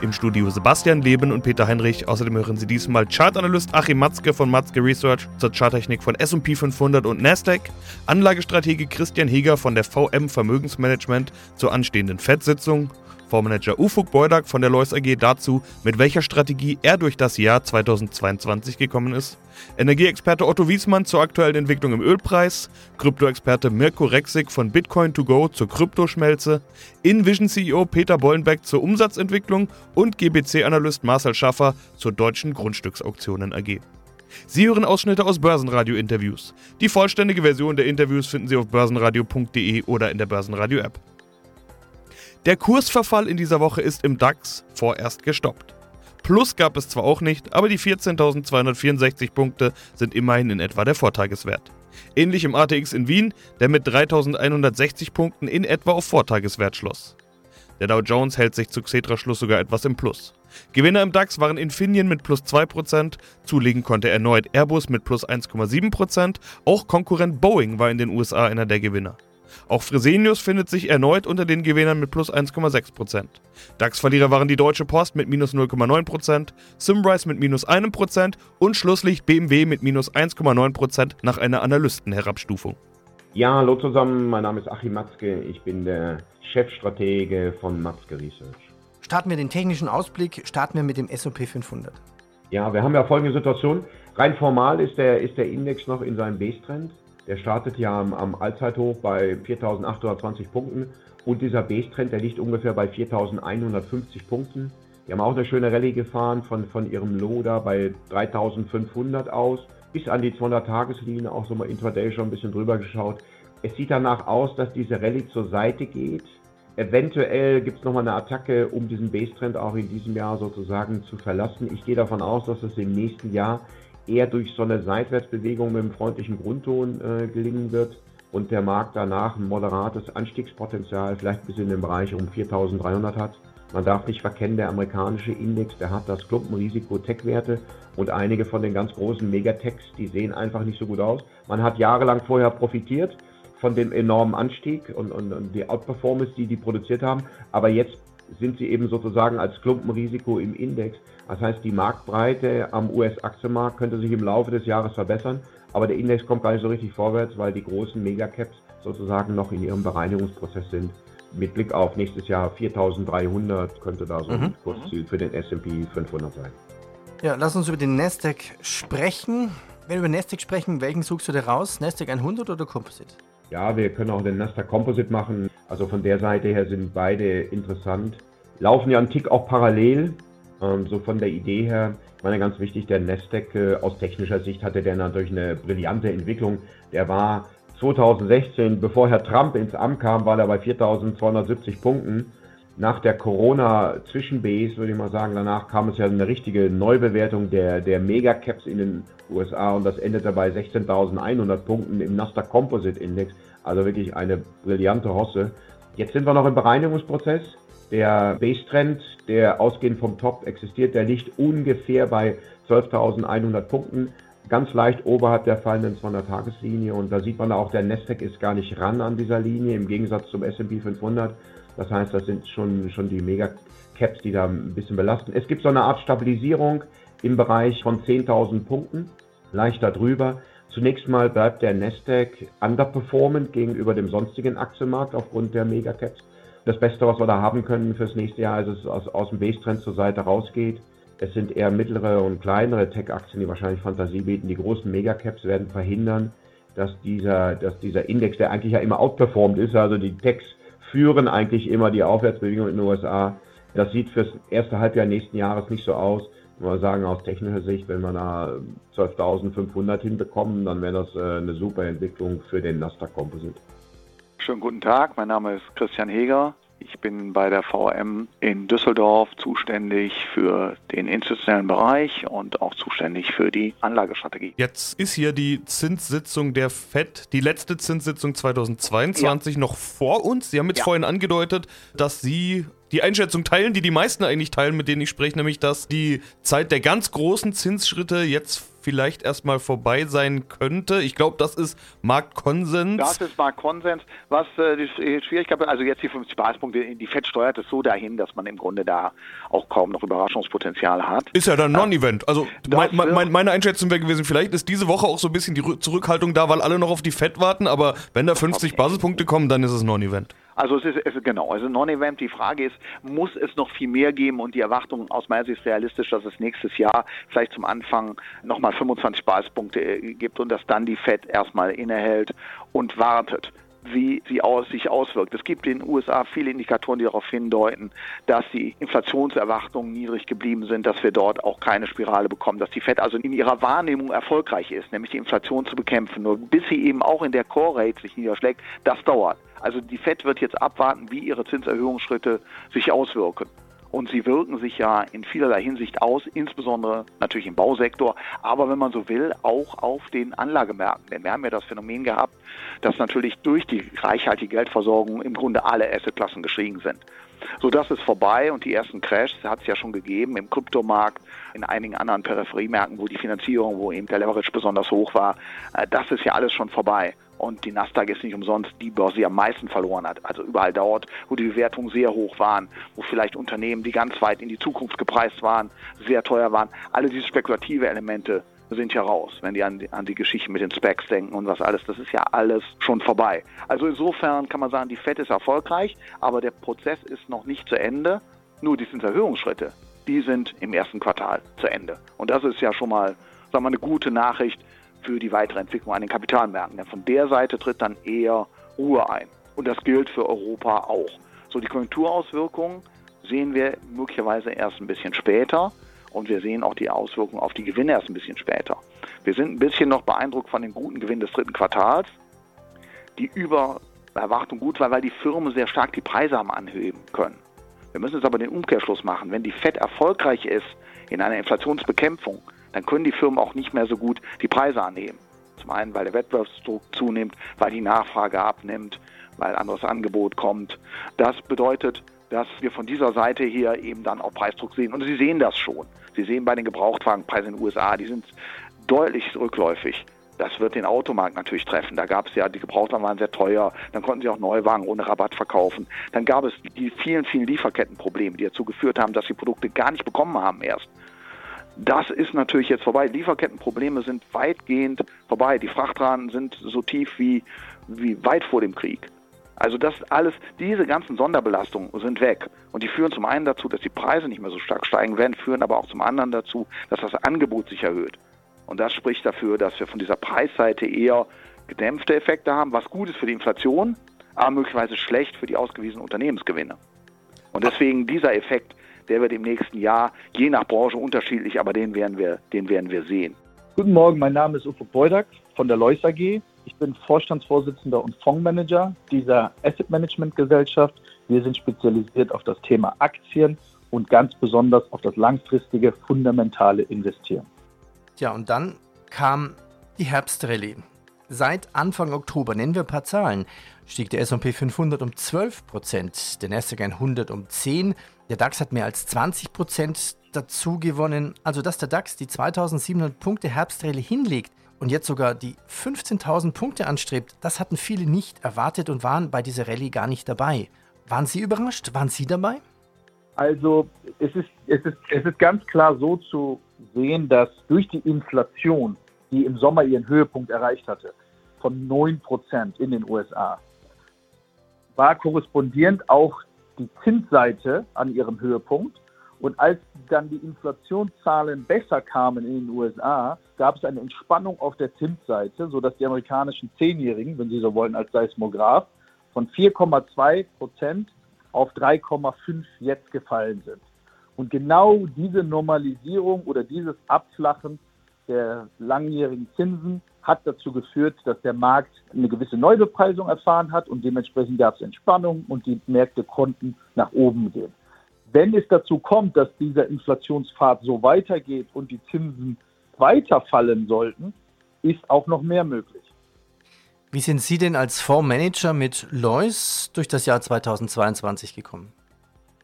Im Studio Sebastian Leben und Peter Heinrich. Außerdem hören Sie diesmal Chartanalyst Achim Matzke von Matzke Research zur Charttechnik von S&P 500 und Nasdaq, Anlagestratege Christian Heger von der VM Vermögensmanagement zur anstehenden FED-Sitzung Fondsmanager Ufuk Beudak von der Lois AG dazu, mit welcher Strategie er durch das Jahr 2022 gekommen ist. Energieexperte Otto Wiesmann zur aktuellen Entwicklung im Ölpreis, Kryptoexperte Mirko Rexig von Bitcoin2Go zur Kryptoschmelze, InVision CEO Peter Bollenbeck zur Umsatzentwicklung und GBC-Analyst Marcel Schaffer zur deutschen Grundstücksauktionen AG. Sie hören Ausschnitte aus Börsenradio-Interviews. Die vollständige Version der Interviews finden Sie auf börsenradio.de oder in der Börsenradio-App. Der Kursverfall in dieser Woche ist im DAX vorerst gestoppt. Plus gab es zwar auch nicht, aber die 14.264 Punkte sind immerhin in etwa der Vortageswert. Ähnlich im ATX in Wien, der mit 3.160 Punkten in etwa auf Vortageswert schloss. Der Dow Jones hält sich zu Xetra-Schluss sogar etwas im Plus. Gewinner im DAX waren Infineon mit plus 2%, zulegen konnte erneut Airbus mit plus 1,7%, auch Konkurrent Boeing war in den USA einer der Gewinner. Auch Fresenius findet sich erneut unter den Gewinnern mit plus 1,6%. DAX-Verlierer waren die Deutsche Post mit minus 0,9%, Symrise mit minus 1% und Schlusslicht BMW mit minus 1,9% nach einer Analystenherabstufung. Ja, hallo zusammen, mein Name ist Achim Matzke, ich bin der Chefstratege von Matzke Research. Starten wir den technischen Ausblick, starten wir mit dem S&P 500. Ja, wir haben ja folgende Situation. Rein formal ist der, ist der Index noch in seinem Base-Trend. Der startet ja am, am Allzeithoch bei 4.820 Punkten und dieser Base-Trend, der liegt ungefähr bei 4.150 Punkten. Die haben auch eine schöne Rallye gefahren von, von ihrem Low da bei 3.500 aus bis an die 200-Tageslinie, auch so mal intraday schon ein bisschen drüber geschaut. Es sieht danach aus, dass diese Rallye zur Seite geht. Eventuell gibt es nochmal eine Attacke, um diesen Base-Trend auch in diesem Jahr sozusagen zu verlassen. Ich gehe davon aus, dass es im nächsten Jahr eher durch so eine Seitwärtsbewegung mit einem freundlichen Grundton äh, gelingen wird und der Markt danach ein moderates Anstiegspotenzial, vielleicht bis in den Bereich um 4300 hat. Man darf nicht verkennen, der amerikanische Index, der hat das Klumpenrisiko Tech-Werte und einige von den ganz großen Megatechs, die sehen einfach nicht so gut aus. Man hat jahrelang vorher profitiert von dem enormen Anstieg und, und, und die Outperformance, die die produziert haben, aber jetzt sind sie eben sozusagen als Klumpenrisiko im Index. Das heißt, die Marktbreite am US-Aktienmarkt könnte sich im Laufe des Jahres verbessern, aber der Index kommt gar nicht so richtig vorwärts, weil die großen Megacaps sozusagen noch in ihrem Bereinigungsprozess sind. Mit Blick auf nächstes Jahr 4300 könnte da so ein mhm. Kursziel für den S&P 500 sein. Ja, lass uns über den Nasdaq sprechen. Wenn wir über Nasdaq sprechen, welchen suchst du da raus? Nasdaq 100 oder Composite? Ja, wir können auch den Nasdaq Composite machen. Also von der Seite her sind beide interessant. Laufen ja einen Tick auch parallel. Ähm, so von der Idee her, ich meine ganz wichtig, der Nasdaq äh, aus technischer Sicht hatte der natürlich eine brillante Entwicklung. Der war 2016, bevor Herr Trump ins Amt kam, war er bei 4.270 Punkten. Nach der Corona-Zwischenbase, würde ich mal sagen, danach kam es ja eine richtige Neubewertung der, der Megacaps in den USA und das endete bei 16.100 Punkten im Nasdaq Composite Index. Also wirklich eine brillante Hosse. Jetzt sind wir noch im Bereinigungsprozess. Der Base-Trend, der ausgehend vom Top existiert, der liegt ungefähr bei 12.100 Punkten. Ganz leicht oberhalb der fallenden 200-Tageslinie und da sieht man auch, der Nasdaq ist gar nicht ran an dieser Linie im Gegensatz zum S&P 500. Das heißt, das sind schon, schon die Mega-Caps, die da ein bisschen belasten. Es gibt so eine Art Stabilisierung im Bereich von 10.000 Punkten, leicht darüber. Zunächst mal bleibt der Nasdaq underperformant gegenüber dem sonstigen Aktienmarkt aufgrund der Megacaps. Das Beste, was wir da haben können fürs nächste Jahr, ist es aus, aus dem Base-Trend zur Seite rausgeht. Es sind eher mittlere und kleinere Tech-Aktien, die wahrscheinlich Fantasie bieten. Die großen Megacaps werden verhindern, dass dieser, dass dieser Index, der eigentlich ja immer outperformed ist, also die Techs führen eigentlich immer die Aufwärtsbewegung in den USA. Das sieht fürs erste Halbjahr nächsten Jahres nicht so aus mal sagen, aus technischer Sicht, wenn wir da 12.500 hinbekommen, dann wäre das äh, eine super Entwicklung für den Nasdaq Composite. Schönen guten Tag, mein Name ist Christian Heger. Ich bin bei der VM in Düsseldorf zuständig für den institutionellen Bereich und auch zuständig für die Anlagestrategie. Jetzt ist hier die Zinssitzung der FED, die letzte Zinssitzung 2022 ja. noch vor uns. Sie haben jetzt ja. vorhin angedeutet, dass Sie die Einschätzung teilen, die die meisten eigentlich teilen, mit denen ich spreche, nämlich dass die Zeit der ganz großen Zinsschritte jetzt vielleicht erstmal vorbei sein könnte. Ich glaube, das ist Marktkonsens. Das ist Marktkonsens. Was äh, die Schwierigkeit, also jetzt die 50 Basispunkte, die FED steuert es so dahin, dass man im Grunde da auch kaum noch Überraschungspotenzial hat. Ist ja dann Non-Event. Also mein, mein, meine Einschätzung wäre gewesen, vielleicht ist diese Woche auch so ein bisschen die Zurückhaltung da, weil alle noch auf die FED warten, aber wenn da 50 okay. Basispunkte kommen, dann ist es Non-Event. Also es ist, es ist genau, also Non-Event. Die Frage ist, muss es noch viel mehr geben? Und die Erwartung aus meiner Sicht ist realistisch, dass es nächstes Jahr vielleicht zum Anfang nochmal 25 Basispunkte äh, gibt und dass dann die Fed erstmal innehält und wartet wie sie aus, sich auswirkt. Es gibt in den USA viele Indikatoren, die darauf hindeuten, dass die Inflationserwartungen niedrig geblieben sind, dass wir dort auch keine Spirale bekommen, dass die Fed also in ihrer Wahrnehmung erfolgreich ist, nämlich die Inflation zu bekämpfen. Nur bis sie eben auch in der Core Rate sich niederschlägt, das dauert. Also die Fed wird jetzt abwarten, wie ihre Zinserhöhungsschritte sich auswirken. Und sie wirken sich ja in vielerlei Hinsicht aus, insbesondere natürlich im Bausektor, aber wenn man so will, auch auf den Anlagemärkten. Denn wir haben ja das Phänomen gehabt, dass natürlich durch die reichhaltige Geldversorgung im Grunde alle Assetklassen gestiegen sind. So, das ist vorbei und die ersten Crashs hat es ja schon gegeben im Kryptomarkt, in einigen anderen Peripheriemärkten, wo die Finanzierung, wo eben der Leverage besonders hoch war. Äh, das ist ja alles schon vorbei. Und die Nasdaq ist nicht umsonst die Börse, die am meisten verloren hat. Also überall dort, wo die Bewertungen sehr hoch waren, wo vielleicht Unternehmen, die ganz weit in die Zukunft gepreist waren, sehr teuer waren. Alle diese spekulative Elemente sind ja raus, wenn die an, die an die Geschichte mit den Specs denken und was alles. Das ist ja alles schon vorbei. Also insofern kann man sagen, die FED ist erfolgreich, aber der Prozess ist noch nicht zu Ende. Nur die Zinserhöhungsschritte, die sind im ersten Quartal zu Ende. Und das ist ja schon mal, sagen wir mal, eine gute Nachricht für die weitere Entwicklung an den Kapitalmärkten. Denn von der Seite tritt dann eher Ruhe ein. Und das gilt für Europa auch. So, die Konjunkturauswirkungen sehen wir möglicherweise erst ein bisschen später und wir sehen auch die Auswirkungen auf die Gewinne erst ein bisschen später. Wir sind ein bisschen noch beeindruckt von den guten Gewinnen des dritten Quartals, die über Erwartung gut waren, weil die Firmen sehr stark die Preise haben anheben können. Wir müssen jetzt aber den Umkehrschluss machen. Wenn die FED erfolgreich ist in einer Inflationsbekämpfung, dann können die Firmen auch nicht mehr so gut die Preise anheben. Zum einen, weil der Wettbewerbsdruck zunimmt, weil die Nachfrage abnimmt, weil anderes Angebot kommt. Das bedeutet, dass wir von dieser Seite hier eben dann auch Preisdruck sehen. Und Sie sehen das schon. Sie sehen bei den Gebrauchtwagenpreisen in den USA, die sind deutlich rückläufig. Das wird den Automarkt natürlich treffen. Da gab es ja, die Gebrauchtwagen waren sehr teuer, dann konnten sie auch Neuwagen ohne Rabatt verkaufen. Dann gab es die vielen, vielen Lieferkettenprobleme, die dazu geführt haben, dass die Produkte gar nicht bekommen haben erst. Das ist natürlich jetzt vorbei. Lieferkettenprobleme sind weitgehend vorbei. Die Frachtraten sind so tief wie, wie weit vor dem Krieg. Also das alles, diese ganzen Sonderbelastungen sind weg. Und die führen zum einen dazu, dass die Preise nicht mehr so stark steigen werden, führen aber auch zum anderen dazu, dass das Angebot sich erhöht. Und das spricht dafür, dass wir von dieser Preisseite eher gedämpfte Effekte haben, was gut ist für die Inflation, aber möglicherweise schlecht für die ausgewiesenen Unternehmensgewinne. Und deswegen dieser Effekt der wird im nächsten Jahr je nach Branche unterschiedlich, aber den werden wir, den werden wir sehen. Guten Morgen, mein Name ist Uwe Beudak von der Leus AG. Ich bin Vorstandsvorsitzender und Fondsmanager dieser Asset Management Gesellschaft. Wir sind spezialisiert auf das Thema Aktien und ganz besonders auf das langfristige, fundamentale Investieren. Ja, und dann kam die Herbstrallye. Seit Anfang Oktober, nennen wir ein paar Zahlen, stieg der S&P 500 um 12 Prozent, der Nasdaq 100 um 10, der DAX hat mehr als 20 Prozent dazu gewonnen. Also, dass der DAX die 2700 Punkte Herbstrallye hinlegt und jetzt sogar die 15.000 Punkte anstrebt, das hatten viele nicht erwartet und waren bei dieser Rallye gar nicht dabei. Waren Sie überrascht? Waren Sie dabei? Also es ist, es, ist, es ist ganz klar so zu sehen, dass durch die Inflation, die im Sommer ihren Höhepunkt erreicht hatte, von 9% in den USA, war korrespondierend auch die Zinsseite an ihrem Höhepunkt. Und als dann die Inflationszahlen besser kamen in den USA, gab es eine Entspannung auf der Zinsseite, sodass die amerikanischen Zehnjährigen, wenn Sie so wollen, als Seismograph, von 4,2 Prozent auf 3,5 jetzt gefallen sind. Und genau diese Normalisierung oder dieses Abflachen der langjährigen Zinsen hat dazu geführt, dass der Markt eine gewisse Neubepreisung erfahren hat und dementsprechend gab es Entspannung und die Märkte konnten nach oben gehen. Wenn es dazu kommt, dass dieser Inflationspfad so weitergeht und die Zinsen weiterfallen sollten, ist auch noch mehr möglich. Wie sind Sie denn als Fondsmanager mit Lois durch das Jahr 2022 gekommen?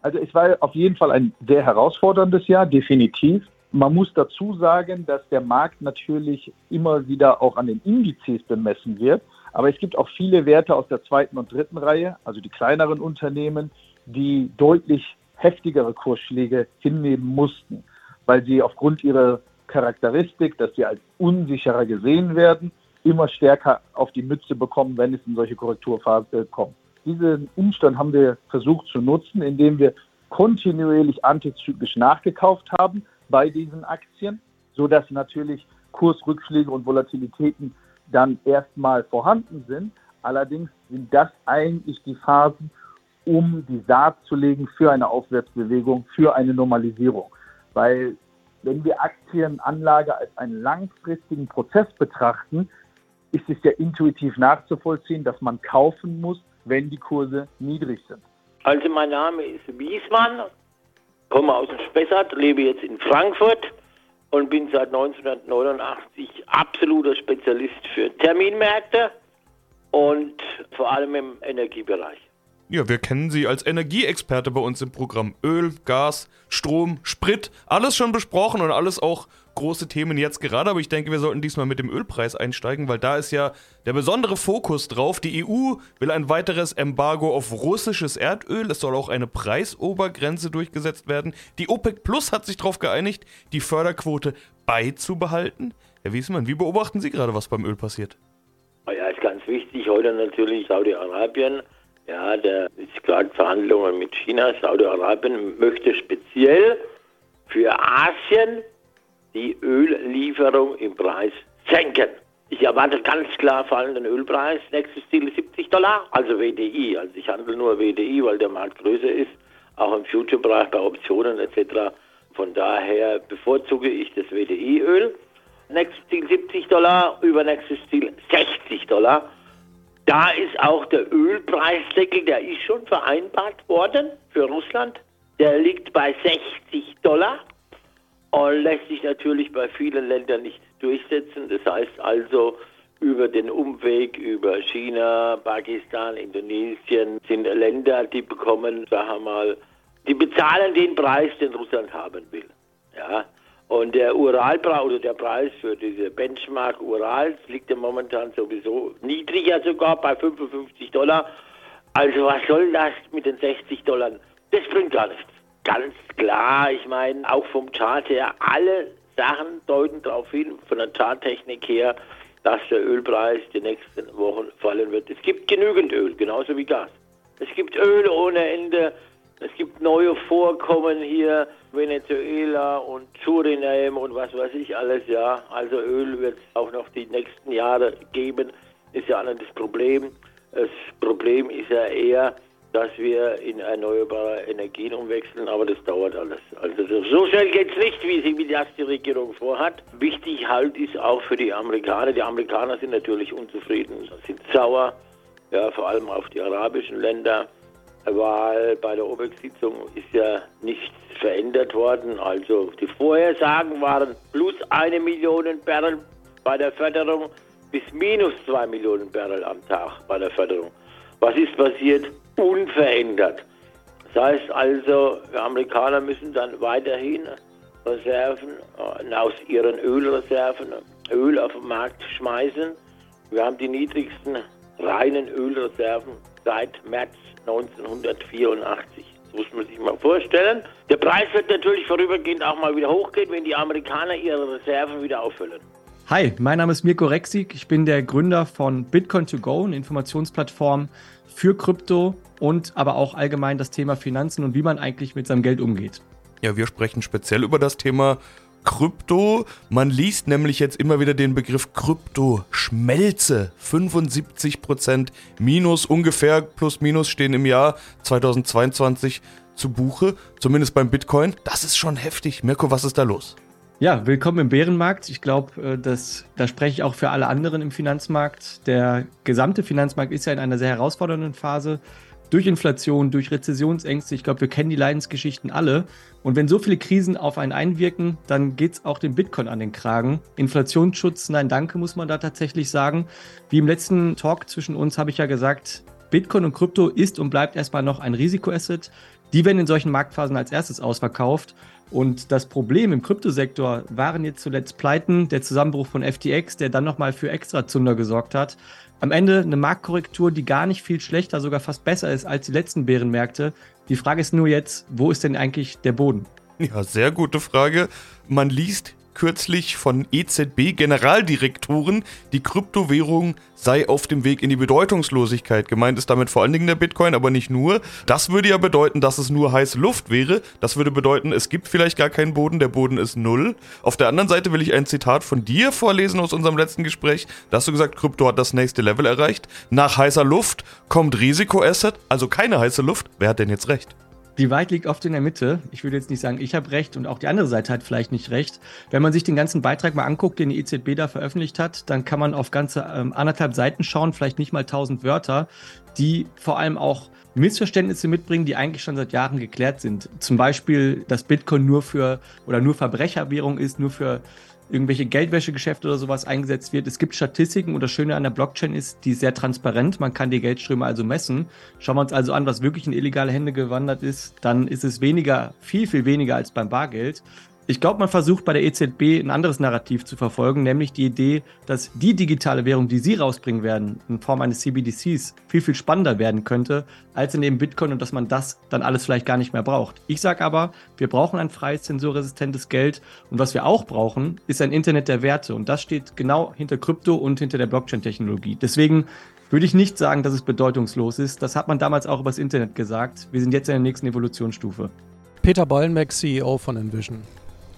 Also es war auf jeden Fall ein sehr herausforderndes Jahr, definitiv. Man muss dazu sagen, dass der Markt natürlich immer wieder auch an den Indizes bemessen wird. Aber es gibt auch viele Werte aus der zweiten und dritten Reihe, also die kleineren Unternehmen, die deutlich heftigere Kursschläge hinnehmen mussten, weil sie aufgrund ihrer Charakteristik, dass sie als unsicherer gesehen werden, immer stärker auf die Mütze bekommen, wenn es in solche Korrekturphasen kommt. Diesen Umstand haben wir versucht zu nutzen, indem wir kontinuierlich antizyklisch nachgekauft haben bei diesen Aktien, sodass natürlich Kursrückschläge und Volatilitäten dann erstmal vorhanden sind. Allerdings sind das eigentlich die Phasen, um die Saat zu legen für eine Aufwärtsbewegung, für eine Normalisierung. Weil wenn wir Aktienanlage als einen langfristigen Prozess betrachten, ist es ja intuitiv nachzuvollziehen, dass man kaufen muss, wenn die Kurse niedrig sind. Also mein Name ist Wiesmann, komme aus dem Spessart, lebe jetzt in Frankfurt und bin seit 1989 absoluter Spezialist für Terminmärkte und vor allem im Energiebereich. Ja, wir kennen Sie als Energieexperte bei uns im Programm. Öl, Gas, Strom, Sprit, alles schon besprochen und alles auch große Themen jetzt gerade. Aber ich denke, wir sollten diesmal mit dem Ölpreis einsteigen, weil da ist ja der besondere Fokus drauf. Die EU will ein weiteres Embargo auf russisches Erdöl. Es soll auch eine Preisobergrenze durchgesetzt werden. Die OPEC Plus hat sich darauf geeinigt, die Förderquote beizubehalten. Herr Wiesmann, wie beobachten Sie gerade, was beim Öl passiert? Ja, ist ganz wichtig. Heute natürlich Saudi-Arabien ja, da ist gerade Verhandlungen mit China. Saudi-Arabien möchte speziell für Asien die Öllieferung im Preis senken. Ich erwarte ganz klar fallenden Ölpreis. Nächstes Ziel ist 70 Dollar, also WDI. Also ich handle nur WDI, weil der Markt größer ist, auch im Future-Bereich bei Optionen etc. Von daher bevorzuge ich das WDI-Öl. Nächstes Ziel 70 Dollar, übernächstes Ziel 60 Dollar. Da ist auch der Ölpreisdeckel, der ist schon vereinbart worden für Russland. Der liegt bei 60 Dollar und lässt sich natürlich bei vielen Ländern nicht durchsetzen. Das heißt also, über den Umweg über China, Pakistan, Indonesien sind Länder, die bekommen, sagen wir mal, die bezahlen den Preis, den Russland haben will. Ja, und der Uralpreis oder der Preis für diese Benchmark Urals liegt ja momentan sowieso niedriger sogar bei 55 Dollar. Also was soll das mit den 60 Dollar? Das bringt gar nichts. Ganz klar, ich meine, auch vom Chart her, alle Sachen deuten darauf hin, von der Charttechnik her, dass der Ölpreis die nächsten Wochen fallen wird. Es gibt genügend Öl, genauso wie Gas. Es gibt Öl ohne Ende. Es gibt neue Vorkommen hier, Venezuela und Suriname und was weiß ich alles, ja. Also Öl wird es auch noch die nächsten Jahre geben, ist ja nicht das Problem. Das Problem ist ja eher, dass wir in erneuerbare Energien umwechseln, aber das dauert alles. Also so schnell geht es nicht, wie, sie, wie das die Regierung vorhat. Wichtig halt ist auch für die Amerikaner, die Amerikaner sind natürlich unzufrieden, sind sauer, ja, vor allem auf die arabischen Länder weil bei der OPEC-Sitzung ist ja nichts verändert worden. Also die Vorhersagen waren plus eine Million Barrel bei der Förderung bis minus zwei Millionen Barrel am Tag bei der Förderung. Was ist passiert? Unverändert. Das heißt also, die Amerikaner müssen dann weiterhin Reserven äh, aus ihren Ölreserven Öl auf den Markt schmeißen. Wir haben die niedrigsten reinen Ölreserven seit März 1984. Das muss man sich mal vorstellen. Der Preis wird natürlich vorübergehend auch mal wieder hochgehen, wenn die Amerikaner ihre Reserven wieder auffüllen. Hi, mein Name ist Mirko Rexig. Ich bin der Gründer von Bitcoin 2 Go, eine Informationsplattform für Krypto und aber auch allgemein das Thema Finanzen und wie man eigentlich mit seinem Geld umgeht. Ja, wir sprechen speziell über das Thema Krypto. Man liest nämlich jetzt immer wieder den Begriff Krypto-Schmelze. 75% minus ungefähr plus minus stehen im Jahr 2022 zu Buche, zumindest beim Bitcoin. Das ist schon heftig. Mirko, was ist da los? Ja, willkommen im Bärenmarkt. Ich glaube, äh, da spreche ich auch für alle anderen im Finanzmarkt. Der gesamte Finanzmarkt ist ja in einer sehr herausfordernden Phase. Durch Inflation, durch Rezessionsängste. Ich glaube, wir kennen die Leidensgeschichten alle. Und wenn so viele Krisen auf einen einwirken, dann geht es auch dem Bitcoin an den Kragen. Inflationsschutz, nein, danke, muss man da tatsächlich sagen. Wie im letzten Talk zwischen uns habe ich ja gesagt, Bitcoin und Krypto ist und bleibt erstmal noch ein Risikoasset. Die werden in solchen Marktphasen als erstes ausverkauft. Und das Problem im Kryptosektor waren jetzt zuletzt Pleiten, der Zusammenbruch von FTX, der dann nochmal für Extrazunder gesorgt hat. Am Ende eine Marktkorrektur, die gar nicht viel schlechter, sogar fast besser ist als die letzten Bärenmärkte. Die Frage ist nur jetzt, wo ist denn eigentlich der Boden? Ja, sehr gute Frage. Man liest kürzlich von EZB-Generaldirektoren, die Kryptowährung sei auf dem Weg in die Bedeutungslosigkeit. Gemeint ist damit vor allen Dingen der Bitcoin, aber nicht nur. Das würde ja bedeuten, dass es nur heiße Luft wäre. Das würde bedeuten, es gibt vielleicht gar keinen Boden, der Boden ist null. Auf der anderen Seite will ich ein Zitat von dir vorlesen aus unserem letzten Gespräch. Da hast du gesagt, Krypto hat das nächste Level erreicht. Nach heißer Luft kommt Risikoasset, also keine heiße Luft. Wer hat denn jetzt recht? Die Wahrheit liegt oft in der Mitte. Ich würde jetzt nicht sagen, ich habe recht und auch die andere Seite hat vielleicht nicht recht. Wenn man sich den ganzen Beitrag mal anguckt, den die EZB da veröffentlicht hat, dann kann man auf ganze ähm, anderthalb Seiten schauen, vielleicht nicht mal tausend Wörter, die vor allem auch Missverständnisse mitbringen, die eigentlich schon seit Jahren geklärt sind. Zum Beispiel, dass Bitcoin nur für oder nur Verbrecherwährung ist, nur für irgendwelche Geldwäschegeschäfte oder sowas eingesetzt wird. Es gibt Statistiken und das Schöne an der Blockchain ist, die ist sehr transparent. Man kann die Geldströme also messen. Schauen wir uns also an, was wirklich in illegale Hände gewandert ist, dann ist es weniger, viel, viel weniger als beim Bargeld. Ich glaube, man versucht bei der EZB ein anderes Narrativ zu verfolgen, nämlich die Idee, dass die digitale Währung, die sie rausbringen werden, in Form eines CBDCs, viel, viel spannender werden könnte als in dem Bitcoin und dass man das dann alles vielleicht gar nicht mehr braucht. Ich sage aber, wir brauchen ein freies, zensurresistentes Geld und was wir auch brauchen, ist ein Internet der Werte und das steht genau hinter Krypto und hinter der Blockchain-Technologie. Deswegen würde ich nicht sagen, dass es bedeutungslos ist. Das hat man damals auch übers Internet gesagt. Wir sind jetzt in der nächsten Evolutionsstufe. Peter Bollenbeck, CEO von Envision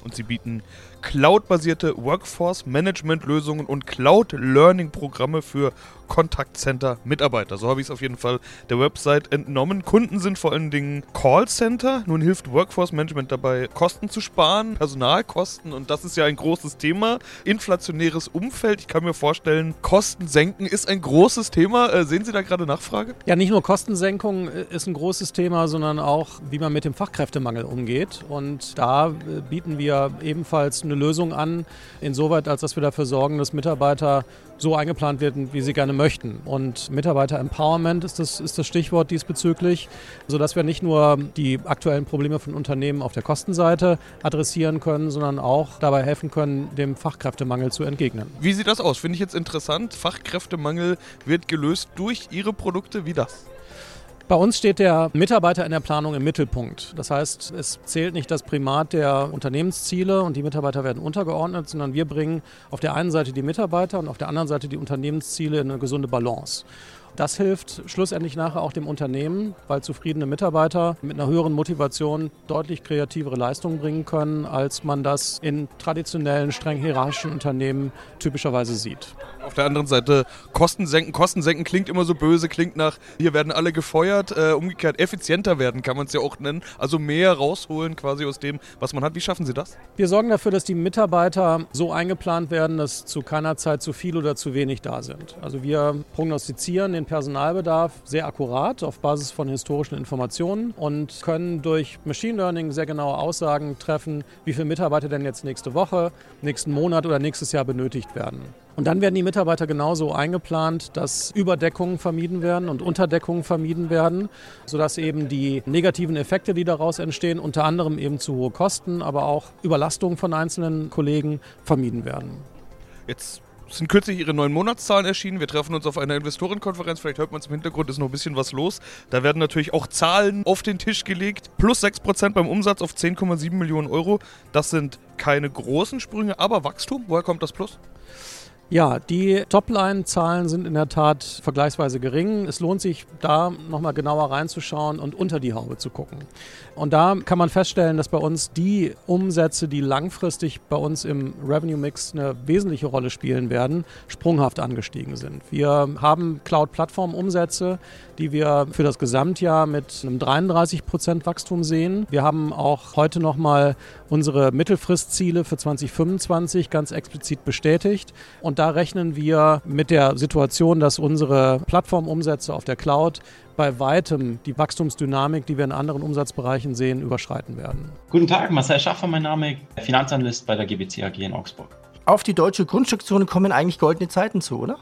und sie bieten cloud-basierte Workforce-Management-Lösungen und Cloud-Learning-Programme für Kontaktcenter-Mitarbeiter. So habe ich es auf jeden Fall der Website entnommen. Kunden sind vor allen Dingen Callcenter. Nun hilft Workforce Management dabei, Kosten zu sparen, Personalkosten und das ist ja ein großes Thema. Inflationäres Umfeld. Ich kann mir vorstellen, Kosten senken ist ein großes Thema. Äh, sehen Sie da gerade Nachfrage? Ja, nicht nur Kostensenkung äh, ist ein großes Thema, sondern auch, wie man mit dem Fachkräftemangel umgeht. Und da äh, bieten wir ebenfalls eine Lösung an, insoweit als dass wir dafür sorgen, dass Mitarbeiter so eingeplant werden, wie sie gerne möchten. Und Mitarbeiter-Empowerment ist das, ist das Stichwort diesbezüglich, sodass wir nicht nur die aktuellen Probleme von Unternehmen auf der Kostenseite adressieren können, sondern auch dabei helfen können, dem Fachkräftemangel zu entgegnen. Wie sieht das aus? Finde ich jetzt interessant. Fachkräftemangel wird gelöst durch Ihre Produkte. Wie das? Bei uns steht der Mitarbeiter in der Planung im Mittelpunkt. Das heißt, es zählt nicht das Primat der Unternehmensziele und die Mitarbeiter werden untergeordnet, sondern wir bringen auf der einen Seite die Mitarbeiter und auf der anderen Seite die Unternehmensziele in eine gesunde Balance. Das hilft schlussendlich nachher auch dem Unternehmen, weil zufriedene Mitarbeiter mit einer höheren Motivation deutlich kreativere Leistungen bringen können, als man das in traditionellen, streng hierarchischen Unternehmen typischerweise sieht. Auf der anderen Seite Kosten senken. Kosten senken klingt immer so böse, klingt nach, hier werden alle gefeuert. Äh, umgekehrt effizienter werden kann man es ja auch nennen. Also mehr rausholen quasi aus dem, was man hat. Wie schaffen Sie das? Wir sorgen dafür, dass die Mitarbeiter so eingeplant werden, dass zu keiner Zeit zu viel oder zu wenig da sind. Also wir prognostizieren den Personalbedarf sehr akkurat auf Basis von historischen Informationen und können durch Machine Learning sehr genaue Aussagen treffen, wie viele Mitarbeiter denn jetzt nächste Woche, nächsten Monat oder nächstes Jahr benötigt werden. Und dann werden die Mitarbeiter genauso eingeplant, dass Überdeckungen vermieden werden und Unterdeckungen vermieden werden, sodass eben die negativen Effekte, die daraus entstehen, unter anderem eben zu hohe Kosten, aber auch Überlastungen von einzelnen Kollegen vermieden werden. Jetzt sind kürzlich ihre neuen Monatszahlen erschienen. Wir treffen uns auf einer Investorenkonferenz. Vielleicht hört man es im Hintergrund, ist noch ein bisschen was los. Da werden natürlich auch Zahlen auf den Tisch gelegt. Plus 6% beim Umsatz auf 10,7 Millionen Euro. Das sind keine großen Sprünge, aber Wachstum. Woher kommt das Plus? Ja, die Topline-Zahlen sind in der Tat vergleichsweise gering. Es lohnt sich, da nochmal genauer reinzuschauen und unter die Haube zu gucken. Und da kann man feststellen, dass bei uns die Umsätze, die langfristig bei uns im Revenue-Mix eine wesentliche Rolle spielen werden, sprunghaft angestiegen sind. Wir haben Cloud-Plattform-Umsätze, die wir für das Gesamtjahr mit einem 33 Prozent Wachstum sehen. Wir haben auch heute nochmal unsere Mittelfristziele für 2025 ganz explizit bestätigt. Und da rechnen wir mit der Situation, dass unsere Plattformumsätze auf der Cloud bei weitem die Wachstumsdynamik, die wir in anderen Umsatzbereichen sehen, überschreiten werden. Guten Tag, Marcel Schaffer, mein Name, Finanzanalyst bei der GBC AG in Augsburg. Auf die deutsche Grundstückszone kommen eigentlich goldene Zeiten zu, oder?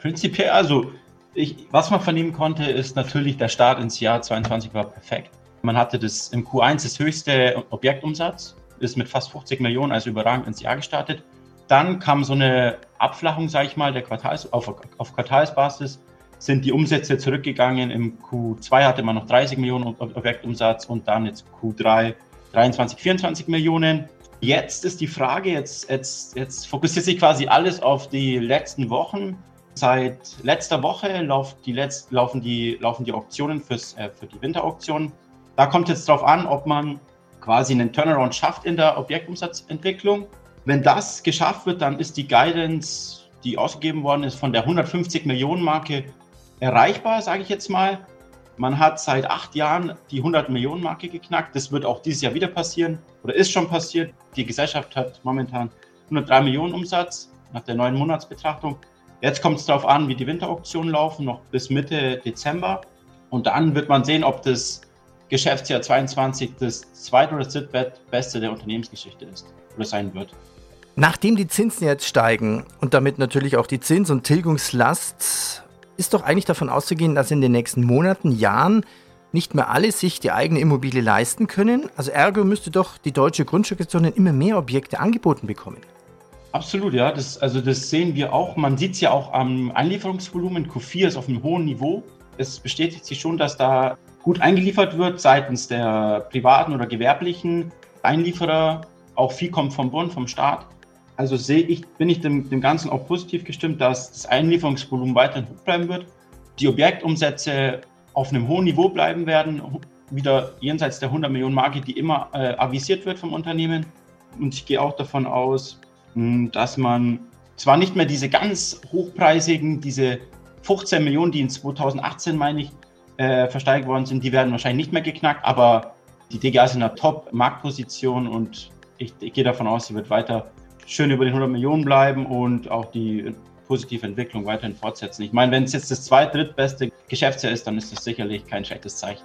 Prinzipiell, also ich, was man vernehmen konnte, ist natürlich, der Start ins Jahr 2022 war perfekt. Man hatte das im Q1 das höchste Objektumsatz, ist mit fast 50 Millionen, also überragend ins Jahr gestartet. Dann kam so eine Abflachung, sage ich mal, der Quartals, auf, auf Quartalsbasis sind die Umsätze zurückgegangen. Im Q2 hatte man noch 30 Millionen Objektumsatz und dann jetzt Q3 23, 24 Millionen. Jetzt ist die Frage, jetzt, jetzt, jetzt fokussiert sich quasi alles auf die letzten Wochen. Seit letzter Woche die Letz-, laufen, die, laufen die Auktionen fürs, äh, für die Winterauktion. Da kommt jetzt darauf an, ob man quasi einen Turnaround schafft in der Objektumsatzentwicklung. Wenn das geschafft wird, dann ist die Guidance, die ausgegeben worden ist, von der 150 Millionen Marke erreichbar, sage ich jetzt mal. Man hat seit acht Jahren die 100 Millionen Marke geknackt. Das wird auch dieses Jahr wieder passieren oder ist schon passiert. Die Gesellschaft hat momentan 103 Millionen Umsatz nach der neuen Monatsbetrachtung. Jetzt kommt es darauf an, wie die Winterauktionen laufen, noch bis Mitte Dezember. Und dann wird man sehen, ob das Geschäftsjahr 22 das zweit- oder drittbeste der Unternehmensgeschichte ist oder sein wird. Nachdem die Zinsen jetzt steigen und damit natürlich auch die Zins- und Tilgungslast, ist doch eigentlich davon auszugehen, dass in den nächsten Monaten, Jahren nicht mehr alle sich die eigene Immobilie leisten können. Also ergo müsste doch die deutsche Grundstückszone immer mehr Objekte angeboten bekommen. Absolut, ja. Das, also das sehen wir auch. Man sieht es ja auch am Einlieferungsvolumen. Q4 ist auf einem hohen Niveau. Es bestätigt sich schon, dass da gut eingeliefert wird seitens der privaten oder gewerblichen Einlieferer. Auch viel kommt vom Bund, vom Staat. Also sehe ich, bin ich dem, dem Ganzen auch positiv gestimmt, dass das Einlieferungsvolumen weiterhin hoch bleiben wird, die Objektumsätze auf einem hohen Niveau bleiben werden, wieder jenseits der 100 Millionen Marke, die immer äh, avisiert wird vom Unternehmen. Und ich gehe auch davon aus, dass man zwar nicht mehr diese ganz hochpreisigen, diese 15 Millionen, die in 2018, meine ich, äh, versteigert worden sind, die werden wahrscheinlich nicht mehr geknackt, aber die DGA ist in einer Top-Marktposition und ich, ich gehe davon aus, sie wird weiter schön über den 100 Millionen bleiben und auch die positive Entwicklung weiterhin fortsetzen. Ich meine, wenn es jetzt das zweit-, drittbeste Geschäftsjahr ist, dann ist das sicherlich kein schlechtes Zeichen.